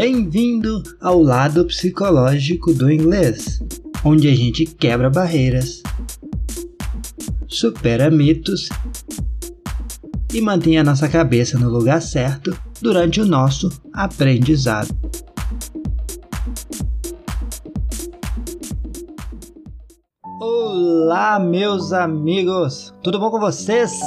Bem-vindo ao lado psicológico do inglês, onde a gente quebra barreiras, supera mitos e mantém a nossa cabeça no lugar certo durante o nosso aprendizado. Olá, meus amigos! Tudo bom com vocês?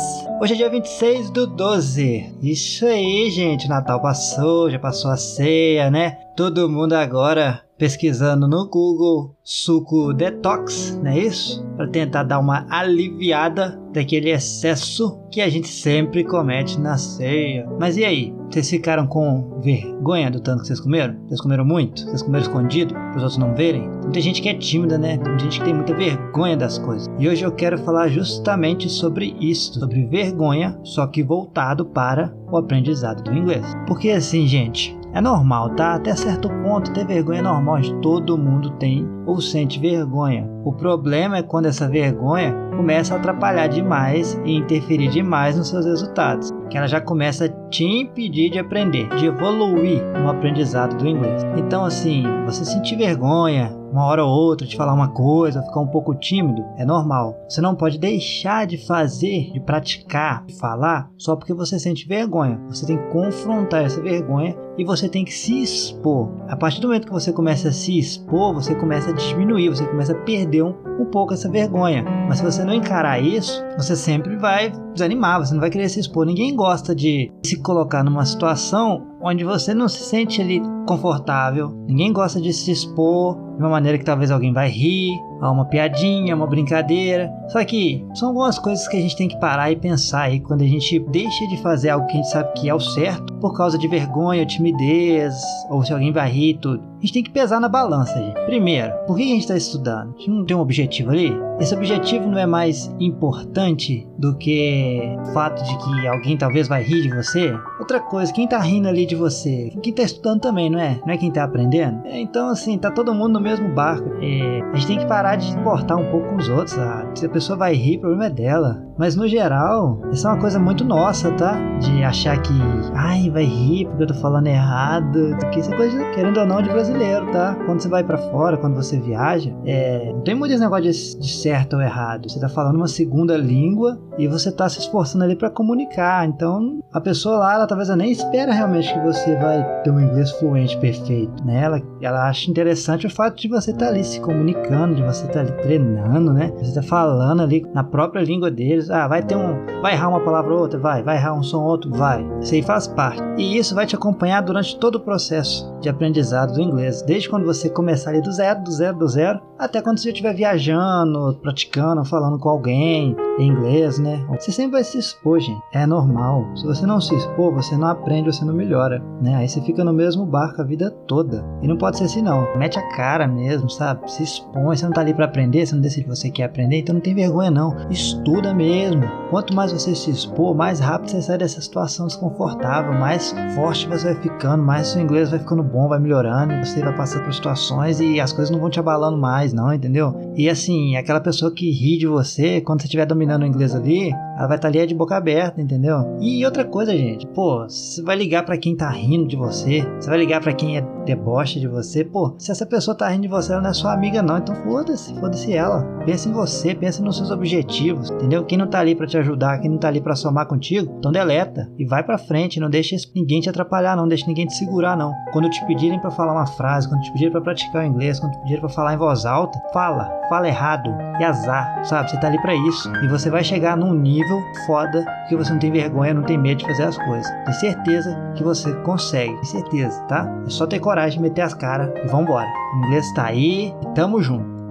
Hoje é dia 26 do 12. Isso aí, gente. Natal passou, já passou a ceia, né? Todo mundo agora pesquisando no Google suco detox, não é isso? Para tentar dar uma aliviada daquele excesso que a gente sempre comete na ceia. Mas e aí? Vocês ficaram com vergonha do tanto que vocês comeram? Vocês comeram muito? Vocês comeram escondido para os outros não verem? Tem gente que é tímida, né? Tem gente que tem muita vergonha das coisas. E hoje eu quero falar justamente sobre isso, sobre vergonha, só que voltado para o aprendizado do inglês. Porque assim, gente, é normal, tá? Até certo ponto, ter vergonha é normal, todo mundo tem ou sente vergonha. O problema é quando essa vergonha começa a atrapalhar demais e interferir demais nos seus resultados, que ela já começa a te impedir de aprender, de evoluir no aprendizado do inglês. Então, assim, você sentir vergonha, uma hora ou outra de falar uma coisa, ficar um pouco tímido, é normal. Você não pode deixar de fazer, de praticar, de falar, só porque você sente vergonha. Você tem que confrontar essa vergonha e você tem que se expor. A partir do momento que você começa a se expor, você começa a diminuir, você começa a perder um, um pouco essa vergonha. Mas se você não encarar isso, você sempre vai desanimar, você não vai querer se expor. Ninguém gosta de se colocar numa situação onde você não se sente ali confortável. Ninguém gosta de se expor de uma maneira que talvez alguém vai rir, a uma piadinha, uma brincadeira. Só que são algumas coisas que a gente tem que parar e pensar aí quando a gente deixa de fazer algo que a gente sabe que é o certo por causa de vergonha, timidez, ou se alguém vai rir tudo. A gente tem que pesar na balança, gente. Primeiro, por que a gente está estudando? A gente não tem um objetivo ali? Esse objetivo não é mais importante do que o fato de que alguém talvez vai rir de você? Outra coisa, quem tá rindo ali de você? Quem tá estudando também, não é? Não é quem tá aprendendo? Então, assim, tá todo mundo no mesmo barco. É, a gente tem que parar de se importar um pouco com os outros. Ah. Se a pessoa vai rir, o problema é dela. Mas no geral, isso é uma coisa muito nossa, tá? De achar que, ai, vai rir porque eu tô falando errado. Porque isso é coisa, querendo ou não, de brasileiro, tá? Quando você vai para fora, quando você viaja, é, não tem muito esse negócio de, de certo ou errado. Você tá falando uma segunda língua e você tá se esforçando ali para comunicar. Então, a pessoa lá, ela talvez ela nem espera realmente que você vai ter um inglês fluente perfeito, né? Ela, ela acha interessante o fato de você estar tá ali se comunicando, de você estar tá ali treinando, né? Você tá falando ali na própria língua deles ah, vai ter um. Vai errar uma palavra ou outra? Vai. Vai errar um som ou outro? Vai. Isso aí faz parte. E isso vai te acompanhar durante todo o processo de aprendizado do inglês. Desde quando você começar ali do zero, do zero, do zero, até quando você estiver viajando, praticando, falando com alguém em inglês, né? Você sempre vai se expor, gente. É normal. Se você não se expor, você não aprende, você não melhora, né? Aí você fica no mesmo barco a vida toda. E não pode ser assim, não. Mete a cara mesmo, sabe? Se expõe. Você não tá ali para aprender, você não decide que você quer aprender, então não tem vergonha, não. Estuda mesmo. Quanto mais você se expor, mais rápido você sai dessa situação desconfortável, mais forte você vai ficando, mais seu inglês vai ficando bom, vai melhorando, você vai passando por situações e as coisas não vão te abalando mais, não, entendeu? E assim, aquela pessoa que ri de você, quando você estiver dominando o inglês ali, ela vai estar ali de boca aberta, entendeu? E outra coisa, gente, pô, você vai ligar para quem tá rindo de você, você vai ligar para quem é deboche de você, pô, se essa pessoa tá rindo de você, ela não é sua amiga, não, então foda-se, foda-se ela. Pensa em você, pensa nos seus objetivos, entendeu? Quem não tá ali para te ajudar, quem não tá ali para somar contigo, então deleta e vai para frente, não deixa ninguém te atrapalhar, não deixa ninguém te segurar, não. Quando te pedirem para falar uma frase, quando te pedirem para praticar o inglês, quando te pedirem para falar em voz alta, fala, fala errado, e azar, sabe? Você tá ali para isso e você vai chegar num nível foda que você não tem vergonha, não tem medo de fazer as coisas. Tem certeza que você consegue, tem certeza, tá? É só ter coragem meter as caras e vambora. O inglês tá aí e tamo junto.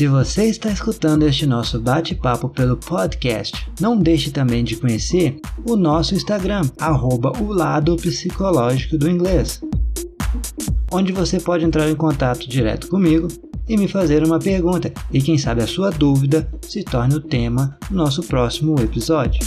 Se você está escutando este nosso bate-papo pelo podcast, não deixe também de conhecer o nosso Instagram, arroba o lado psicológico do inglês, onde você pode entrar em contato direto comigo e me fazer uma pergunta, e quem sabe a sua dúvida se torne o tema do nosso próximo episódio.